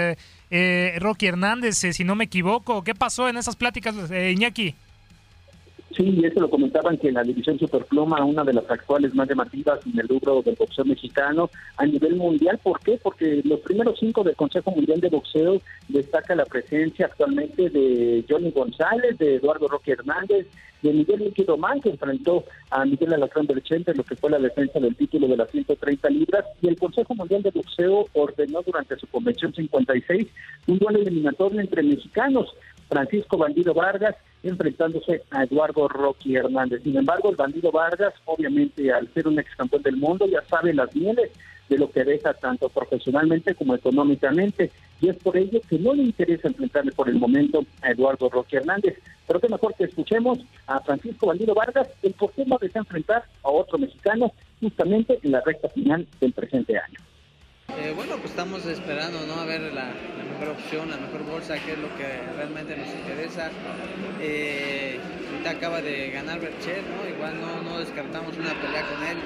Rocky Hernández, si no me equivoco. ¿Qué pasó en esas pláticas, Iñaki? Sí, eso lo comentaban que la división superpluma, una de las actuales más llamativas en el rubro del boxeo mexicano a nivel mundial. ¿Por qué? Porque los primeros cinco del Consejo Mundial de Boxeo destaca la presencia actualmente de Johnny González, de Eduardo Roque Hernández, de Miguel Liqui Román, que enfrentó a Miguel Alacrán Berchente en lo que fue la defensa del título de las 130 libras, y el Consejo Mundial de Boxeo ordenó durante su convención 56 un duelo eliminatorio entre mexicanos. Francisco Bandido Vargas enfrentándose a Eduardo Rocky Hernández. Sin embargo, el Bandido Vargas, obviamente al ser un ex campeón del mundo, ya sabe las mieles de lo que deja tanto profesionalmente como económicamente. Y es por ello que no le interesa enfrentarle por el momento a Eduardo Roque Hernández. Pero qué mejor que escuchemos a Francisco Bandido Vargas el por qué no desea enfrentar a otro mexicano justamente en la recta final del presente año. Eh, bueno, pues estamos esperando ¿no? a ver la, mejor opción, la mejor bolsa, que es lo que realmente nos interesa. Eh, ahorita acaba de ganar Bercher, ¿no? igual no, no descartamos una pelea con él.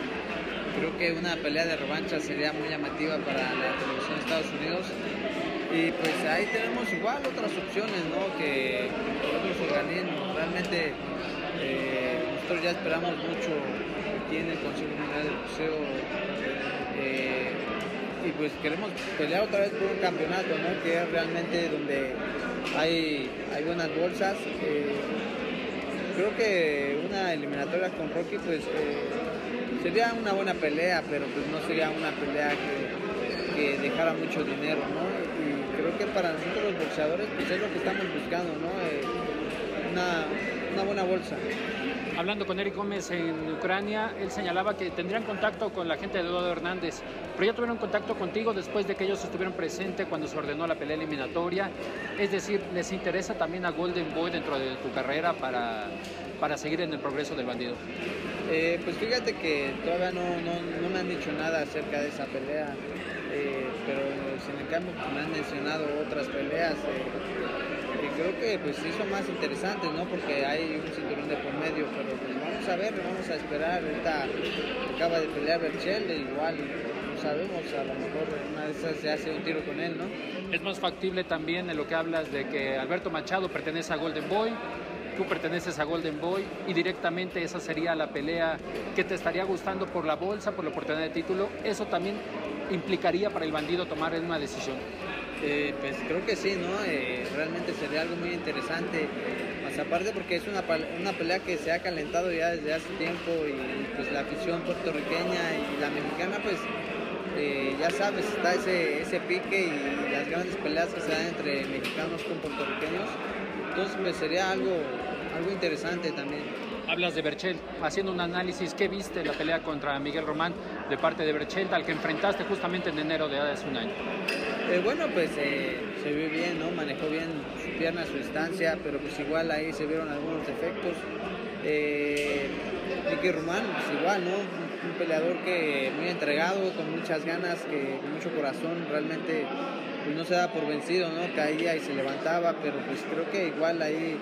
Creo que una pelea de revancha sería muy llamativa para la televisión de Estados Unidos. Y pues ahí tenemos igual otras opciones, ¿no? Que otros organismos. Realmente eh, nosotros ya esperamos mucho aquí en el Consejo Mundial de Boxeo y pues queremos pelear otra vez por un campeonato, ¿no? que es realmente donde hay, hay buenas bolsas. Eh, creo que una eliminatoria con Rocky pues eh, sería una buena pelea, pero pues no sería una pelea que, dejara mucho dinero, ¿no? Y creo que para nosotros los boxeadores pues es lo que estamos buscando, ¿no? Eh, una, una buena bolsa. Hablando con Eric Gómez en Ucrania, él señalaba que tendrían contacto con la gente de Eduardo Hernández, pero ya tuvieron contacto contigo después de que ellos estuvieron presentes cuando se ordenó la pelea eliminatoria. Es decir, ¿les interesa también a Golden Boy dentro de tu carrera para, para seguir en el progreso del bandido? Eh, pues fíjate que todavía no, no, me han dicho nada acerca de esa pelea, eh, pero sin en cambio me han mencionado otras peleas eh, creo que pues son más interesantes, ¿no? Porque hay un cinturón de por medio, pero pues vamos a ver, vamos a esperar. Ahorita acaba de pelear Berchel, igual no sabemos, a lo mejor una de esas se hace un tiro con él, ¿no? Es más factible también en lo que hablas de que Alberto Machado pertenece a Golden Boy, tú perteneces a Golden Boy y directamente esa sería la pelea que te estaría gustando por la bolsa, por la oportunidad de título, eso también implicaría para el bandido tomar una decisión. Eh, pues creo que sí, ¿no? Eh, realmente sería algo muy interesante, más aparte porque es una, una pelea que se ha calentado ya desde hace tiempo y pues la afición puertorriqueña y la mexicana pues eh, ya sabes, está ese, ese pique y las grandes peleas que se dan entre mexicanos con puertorriqueños, entonces pues sería algo algo interesante también. Hablas de Berchel, haciendo un análisis, ¿qué viste la pelea contra Miguel Román de parte de Berchel, al que enfrentaste justamente en enero de hace un año? Eh, bueno, pues eh, se vio bien, ¿no? Manejó bien su pierna, su distancia, pero pues igual ahí se vieron algunos defectos. Eh, Miguel Román, pues igual, ¿no? Un, peleador que muy entregado, con muchas ganas, que con mucho corazón, realmente pues no se da por vencido, ¿no? Caía y se levantaba, pero pues creo que igual ahí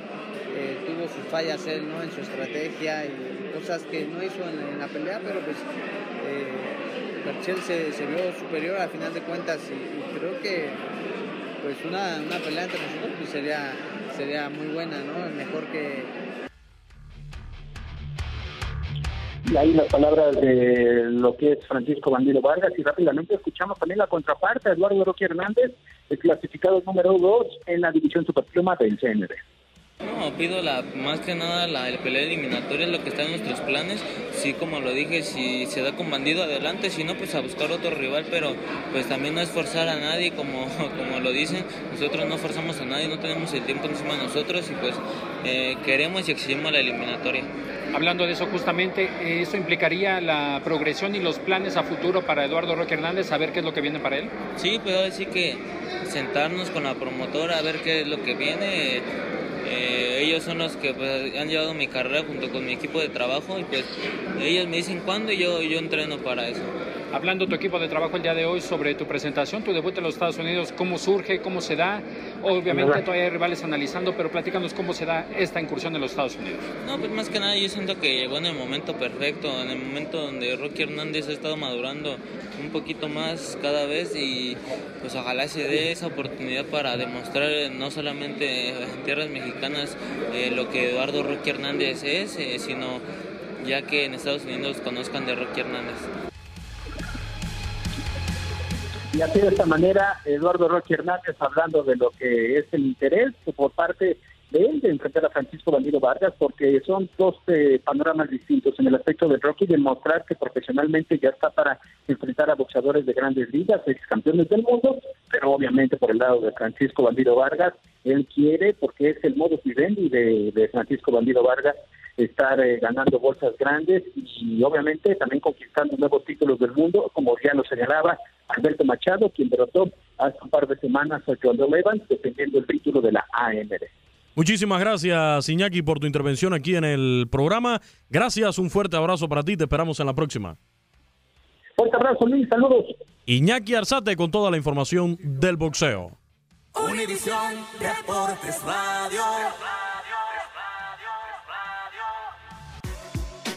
eh, tuvo sus fallas él, ¿no? En su estrategia y cosas que no hizo en, la pelea, pero pues eh, se, se, vio superior al final de cuentas y, creo que pues una, una, pelea entre nosotros pues sería, sería muy buena, ¿no? Mejor que, ahí las palabras de lo que es Francisco Bandido Vargas y rápidamente escuchamos también la contraparte, Eduardo Roque Hernández, el clasificado número 2 en la división superpluma del CNB. No, pido la, más que nada la el pelea eliminatoria, es lo que está en nuestros planes. Sí, como lo dije, si se da con bandido adelante, si no, pues a buscar otro rival, pero pues también no es forzar a nadie, como, (laughs) como lo dicen. Nosotros no forzamos a nadie, no tenemos el tiempo encima de nosotros y pues eh, queremos y exigimos la eliminatoria. Hablando de eso justamente, ¿eso implicaría la progresión y los planes a futuro para Eduardo Roque Hernández, saber qué es lo que viene para él? Sí, puedo decir que sentarnos con la promotora a ver qué es lo que viene eh, ellos son los que pues, han llevado mi carrera junto con mi equipo de trabajo y pues ellos me dicen cuándo y yo, yo entreno para eso. Hablando tu equipo de trabajo el día de hoy sobre tu presentación, tu debut en los Estados Unidos, cómo surge, cómo se da. Obviamente todavía hay rivales analizando, pero platícanos cómo se da esta incursión en los Estados Unidos. No, pues más que nada yo siento que llegó en el momento perfecto, en el momento donde Rocky Hernández ha estado madurando un poquito más cada vez y pues ojalá se dé esa oportunidad para demostrar no solamente en tierras mexicanas eh, lo que Eduardo Rocky Hernández es, eh, sino ya que en Estados Unidos conozcan de Rocky Hernández. Y así de esta manera, Eduardo Roque Hernández hablando de lo que es el interés por parte de él de enfrentar a Francisco Bandido Vargas, porque son dos eh, panoramas distintos en el aspecto de Rocky, demostrar que profesionalmente ya está para enfrentar a boxeadores de grandes ligas, ex campeones del mundo, pero obviamente por el lado de Francisco Bandido Vargas, él quiere, porque es el modo vivendi de Francisco Bandido Vargas, estar eh, ganando bolsas grandes y obviamente también conquistando nuevos títulos del mundo, como ya lo señalaba Alberto Machado, quien derrotó hace un par de semanas a John Evans, defendiendo el título de la AMD. Muchísimas gracias, Iñaki, por tu intervención aquí en el programa. Gracias, un fuerte abrazo para ti, te esperamos en la próxima. Fuerte abrazo, Luis, saludos. Iñaki Arzate con toda la información del boxeo. Univisión Deportes Radio.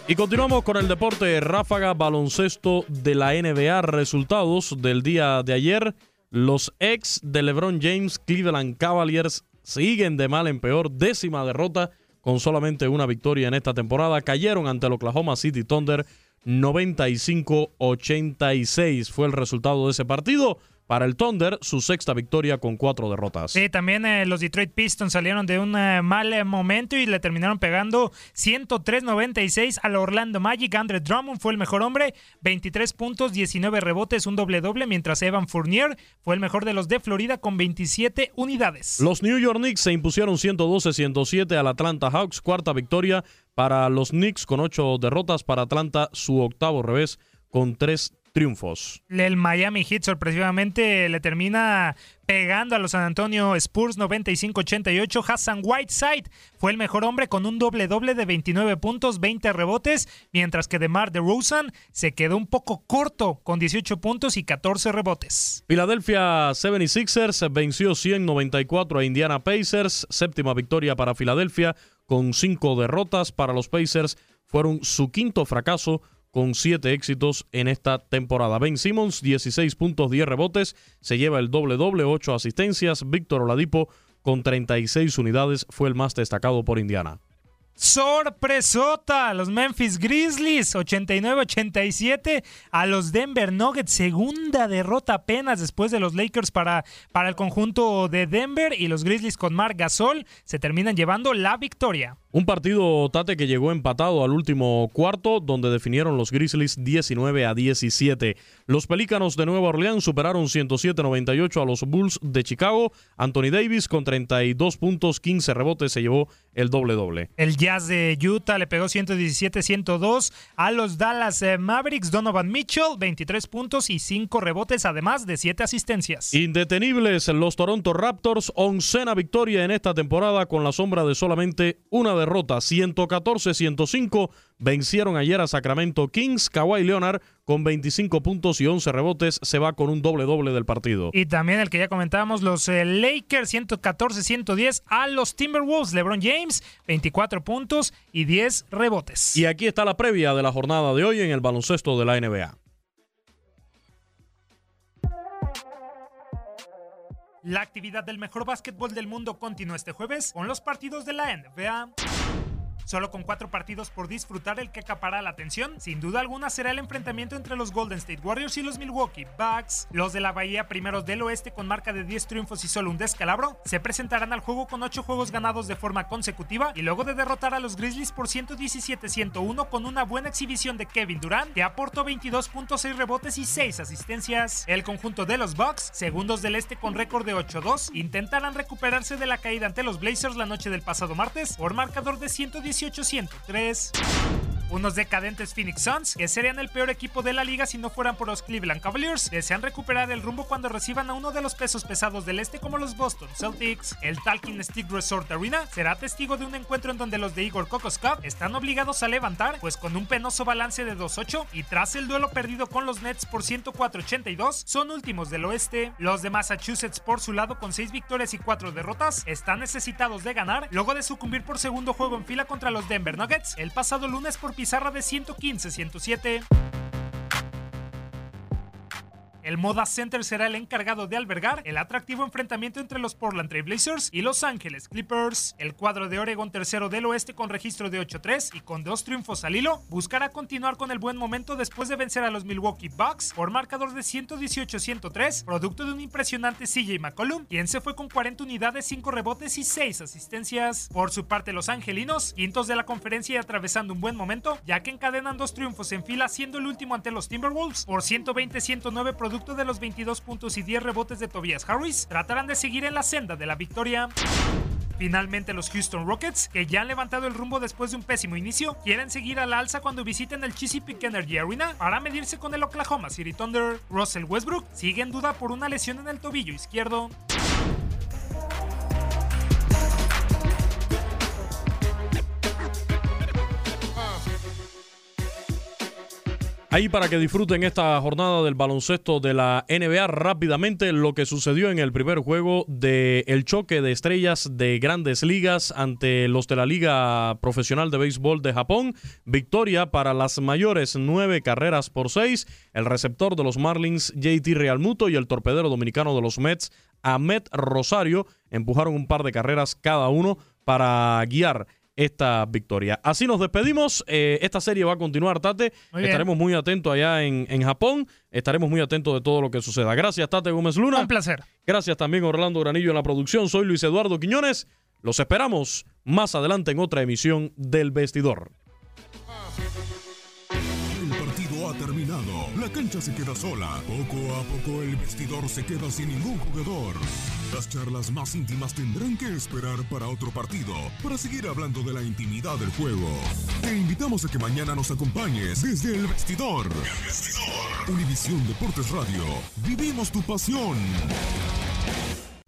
Y continuamos con el deporte ráfaga baloncesto de la NBA. Resultados del día de ayer. Los ex de LeBron James Cleveland Cavaliers siguen de mal en peor. Décima derrota con solamente una victoria en esta temporada. Cayeron ante el Oklahoma City Thunder 95-86 fue el resultado de ese partido. Para el Thunder, su sexta victoria con cuatro derrotas. Sí, también eh, los Detroit Pistons salieron de un eh, mal eh, momento y le terminaron pegando 103-96 al Orlando Magic. Andre Drummond fue el mejor hombre, 23 puntos, 19 rebotes, un doble-doble, mientras Evan Fournier fue el mejor de los de Florida con 27 unidades. Los New York Knicks se impusieron 112-107 al Atlanta Hawks, cuarta victoria para los Knicks con ocho derrotas. Para Atlanta, su octavo revés con tres triunfos. El Miami Heat sorpresivamente le termina pegando a los San Antonio Spurs 95-88. Hassan Whiteside fue el mejor hombre con un doble doble de 29 puntos, 20 rebotes, mientras que DeMar DeRozan se quedó un poco corto con 18 puntos y 14 rebotes. Philadelphia 76ers venció 194 a Indiana Pacers, séptima victoria para Filadelfia con cinco derrotas para los Pacers. Fueron su quinto fracaso con siete éxitos en esta temporada. Ben Simmons, 16 puntos, 10 rebotes, se lleva el doble doble, 8 asistencias. Víctor Oladipo con 36 unidades fue el más destacado por Indiana. Sorpresota, los Memphis Grizzlies 89-87 a los Denver Nuggets, segunda derrota apenas después de los Lakers para, para el conjunto de Denver y los Grizzlies con Marc Gasol se terminan llevando la victoria. Un partido, Tate, que llegó empatado al último cuarto, donde definieron los Grizzlies 19 a 17. Los Pelícanos de Nueva Orleans superaron 107-98 a los Bulls de Chicago. Anthony Davis con 32 puntos, 15 rebotes, se llevó el doble-doble. El Jazz de Utah le pegó 117-102 a los Dallas eh, Mavericks. Donovan Mitchell, 23 puntos y 5 rebotes, además de 7 asistencias. Indetenibles los Toronto Raptors, oncena victoria en esta temporada con la sombra de solamente una de derrota 114-105 vencieron ayer a Sacramento Kings. Kawhi Leonard con 25 puntos y 11 rebotes se va con un doble doble del partido. Y también el que ya comentábamos, los eh, Lakers 114-110 a los Timberwolves. LeBron James 24 puntos y 10 rebotes. Y aquí está la previa de la jornada de hoy en el baloncesto de la NBA. La actividad del mejor básquetbol del mundo continúa este jueves con los partidos de la NBA. Solo con cuatro partidos por disfrutar, el que acapará la atención, sin duda alguna, será el enfrentamiento entre los Golden State Warriors y los Milwaukee Bucks. Los de la Bahía, primeros del oeste con marca de 10 triunfos y solo un descalabro, se presentarán al juego con 8 juegos ganados de forma consecutiva y luego de derrotar a los Grizzlies por 117-101 con una buena exhibición de Kevin Durant, que aportó 22.6 rebotes y 6 asistencias. El conjunto de los Bucks, segundos del este con récord de 8-2, intentarán recuperarse de la caída ante los Blazers la noche del pasado martes por marcador de 117 118-103. Unos decadentes Phoenix Suns, que serían el peor equipo de la liga si no fueran por los Cleveland Cavaliers, desean recuperar el rumbo cuando reciban a uno de los pesos pesados del este como los Boston Celtics. El Talking Stick Resort Arena será testigo de un encuentro en donde los de Igor Cup están obligados a levantar, pues con un penoso balance de 2-8 y tras el duelo perdido con los Nets por 104-82, son últimos del oeste. Los de Massachusetts por su lado con 6 victorias y 4 derrotas están necesitados de ganar luego de sucumbir por segundo juego en fila contra los Denver Nuggets el pasado lunes por pizarra de 115-107. El Moda Center será el encargado de albergar el atractivo enfrentamiento entre los Portland Trail Blazers y Los Ángeles Clippers. El cuadro de Oregon tercero del oeste con registro de 8-3 y con dos triunfos al hilo buscará continuar con el buen momento después de vencer a los Milwaukee Bucks por marcador de 118-103, producto de un impresionante CJ McCollum, quien se fue con 40 unidades, 5 rebotes y 6 asistencias. Por su parte, los angelinos, quintos de la conferencia y atravesando un buen momento, ya que encadenan dos triunfos en fila, siendo el último ante los Timberwolves por 120-109 producto producto de los 22 puntos y 10 rebotes de Tobias Harris, tratarán de seguir en la senda de la victoria. Finalmente los Houston Rockets, que ya han levantado el rumbo después de un pésimo inicio, quieren seguir al alza cuando visiten el Chesapeake Energy Arena para medirse con el Oklahoma City Thunder. Russell Westbrook sigue en duda por una lesión en el tobillo izquierdo. Ahí para que disfruten esta jornada del baloncesto de la NBA rápidamente lo que sucedió en el primer juego del el choque de estrellas de grandes ligas ante los de la Liga Profesional de Béisbol de Japón. Victoria para las mayores nueve carreras por seis. El receptor de los Marlins JT Realmuto y el torpedero dominicano de los Mets Ahmed Rosario empujaron un par de carreras cada uno para guiar esta victoria. Así nos despedimos. Eh, esta serie va a continuar, Tate. Estaremos muy atentos allá en, en, Japón. Estaremos muy atentos de todo lo que suceda. Gracias, Tate Gómez Luna. Un placer. Gracias también, Orlando Granillo, en la producción. Soy Luis Eduardo Quiñones. Los esperamos más adelante en otra emisión del Vestidor. Terminado. La cancha se queda sola. Poco a poco el vestidor se queda sin ningún jugador. Las charlas más íntimas tendrán que esperar para otro partido, para seguir hablando de la intimidad del juego. Te invitamos a que mañana nos acompañes desde el vestidor. El vestidor. Univisión Deportes Radio. Vivimos tu pasión